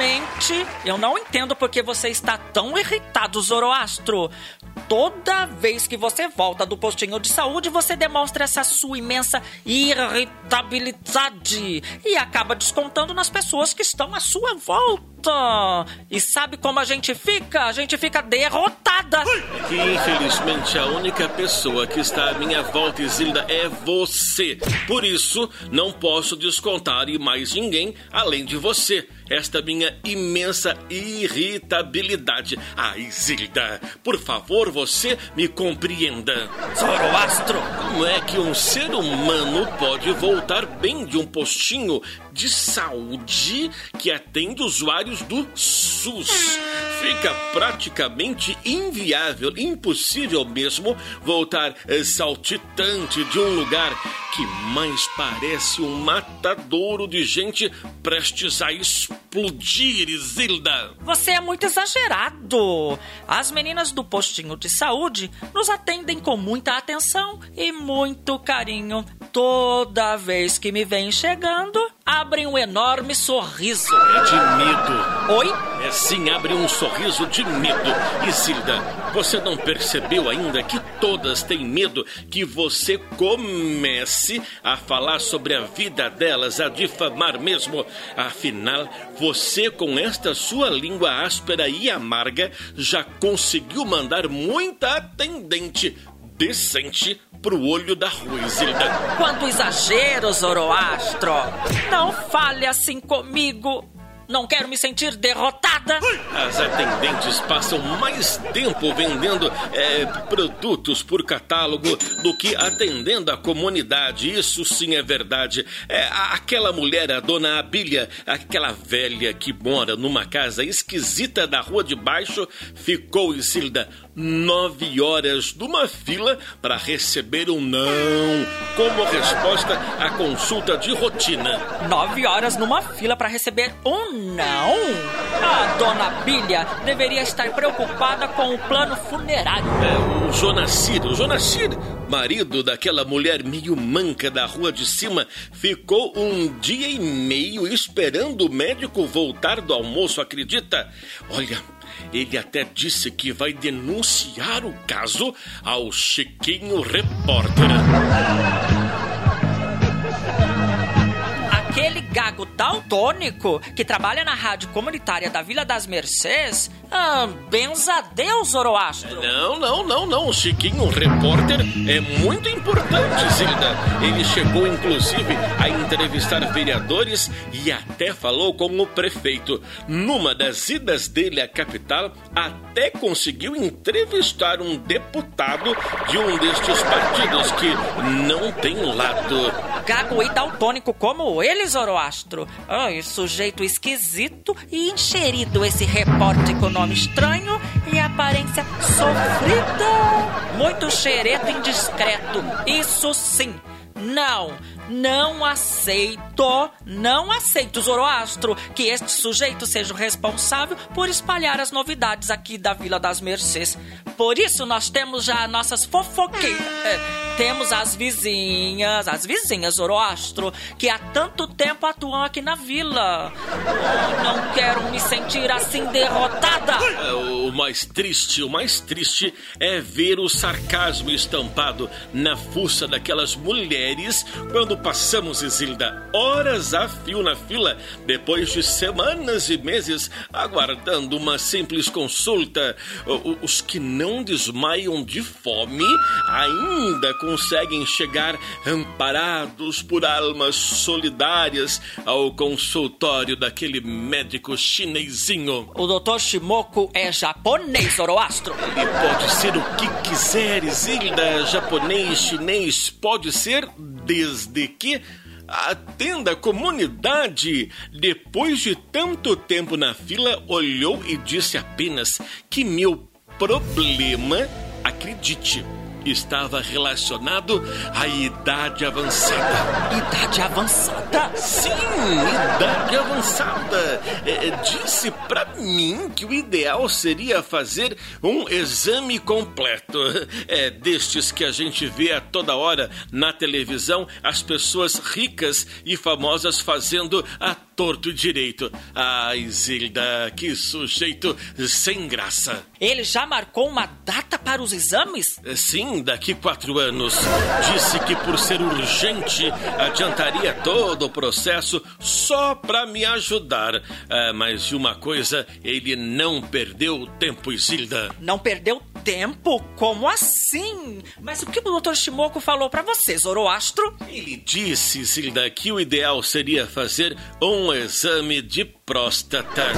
Sinceramente, eu não entendo por que você está tão irritado, Zoroastro. Toda vez que você volta do postinho de saúde, você demonstra essa sua imensa irritabilidade e acaba descontando nas pessoas que estão à sua volta. E sabe como a gente fica? A gente fica derrotada. Que infelizmente a única pessoa que está à minha volta, Isilda, é você. Por isso, não posso descontar em mais ninguém além de você esta minha imensa irritabilidade. Ah, Isilda, por favor, você me compreenda. Zoroastro! Como é que um ser humano pode voltar bem de um postinho de saúde que atende usuários do SUS? Fica praticamente inviável, impossível mesmo, voltar eh, saltitante de um lugar que mais parece um matadouro de gente prestes a explodir, Isilda. Você é muito exagerado. As meninas do postinho de saúde nos atendem com muita atenção e muito carinho. Toda vez que me vêm chegando, abrem um enorme sorriso. É de medo. Oi? É sim, abre um sorriso de medo. Isilda, você não percebeu ainda que todas têm medo que você comece a falar sobre a vida delas, a difamar mesmo? Afinal, você com esta sua língua áspera e amarga já conseguiu mandar muita atendente decente pro olho da rua, Isilda. Quanto exagero, Zoroastro! Não fale assim comigo! Não quero me sentir derrotada! As atendentes passam mais tempo vendendo é, produtos por catálogo do que atendendo a comunidade. Isso sim é verdade. É, aquela mulher, a dona Abília, aquela velha que mora numa casa esquisita da rua de baixo, ficou, Isilda, nove horas numa fila para receber um não como resposta à consulta de rotina. Nove horas numa fila para receber um não? A dona Bília deveria estar preocupada com o plano funerário. É, o Jonacir, o Jonacir, marido daquela mulher meio manca da rua de cima, ficou um dia e meio esperando o médico voltar do almoço, acredita? Olha, ele até disse que vai denunciar o caso ao Chiquinho Repórter. Gago daltônico que trabalha na rádio comunitária da Vila das Mercês ah, benza Deus, Zoroastro. Não, não, não, não. O Chiquinho, repórter, é muito importante, Zilda. Ele chegou, inclusive, a entrevistar vereadores e até falou com o prefeito. Numa das idas dele à capital, até conseguiu entrevistar um deputado de um destes partidos que não tem lado. Gago e daltônico como ele, Zoroastro. Ai, sujeito esquisito e encherido esse repórter econômico nome estranho e aparência sofrida. Muito xereto e indiscreto. Isso sim. Não, não aceito, não aceito, Zoroastro, que este sujeito seja o responsável por espalhar as novidades aqui da Vila das Mercês. Por isso nós temos já nossas fofoqueiras. É, temos as vizinhas, as vizinhas Zoroastro, que há tanto tempo atuam aqui na vila. Oh, não quero me sentir assim derrotada. É, o mais triste, o mais triste é ver o sarcasmo estampado na fuça daquelas mulheres quando passamos, Isilda, horas a fio na fila, depois de semanas e meses aguardando uma simples consulta. Os que não desmaiam de fome ainda conseguem chegar amparados por almas solidárias ao consultório daquele médico chinesinho. O doutor Shimoku é japonês, Zoroastro. Ele pode ser o que quiser, Zilda. Japonês, chinês, pode ser desde que atenda a comunidade. Depois de tanto tempo na fila, olhou e disse apenas que meu problema, acredite, estava relacionado à idade avançada. Idade avançada? Sim, idade avançada. É, é disse para mim que o ideal seria fazer um exame completo. É destes que a gente vê a toda hora na televisão as pessoas ricas e famosas fazendo a torto e direito. Ah, Isilda, que sujeito sem graça. Ele já marcou uma data para os exames? Sim, daqui quatro anos. Disse que por ser urgente adiantaria todo o processo só para me ajudar. Ah, mas de uma coisa, ele não perdeu tempo, Isilda. Não perdeu tempo? Como assim? Mas o que o Dr. Shimoku falou para você, Zoroastro? Ele disse, Isilda, que o ideal seria fazer um exame de próstata.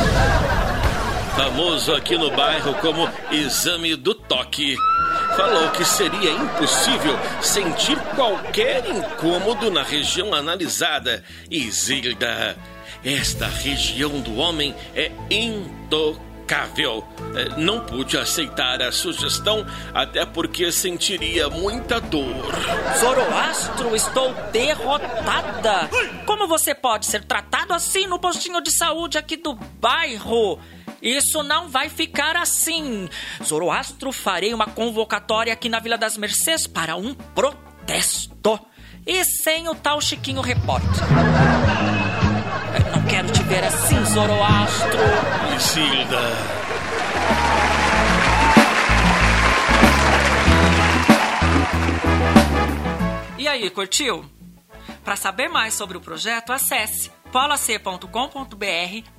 Famoso aqui no bairro como exame do toque. Falou que seria impossível sentir qualquer incômodo na região analisada. Isilda, esta região do homem é intocável. É, não pude aceitar a sugestão, até porque sentiria muita dor. Zoroastro, estou derrotada. Como você pode ser tratado assim no postinho de saúde aqui do bairro? Isso não vai ficar assim. Zoroastro, farei uma convocatória aqui na Vila das Mercês para um protesto. E sem o tal Chiquinho Repórter. Quero te ver assim, Zoroastro. Isilda. E aí, curtiu? Para saber mais sobre o projeto, acesse polac.com.br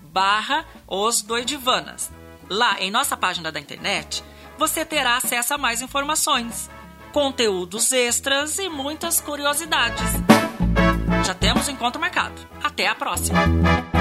barra Os Doidivanas. Lá em nossa página da internet, você terá acesso a mais informações, conteúdos extras e muitas curiosidades. Já temos encontro marcado. Até a próxima!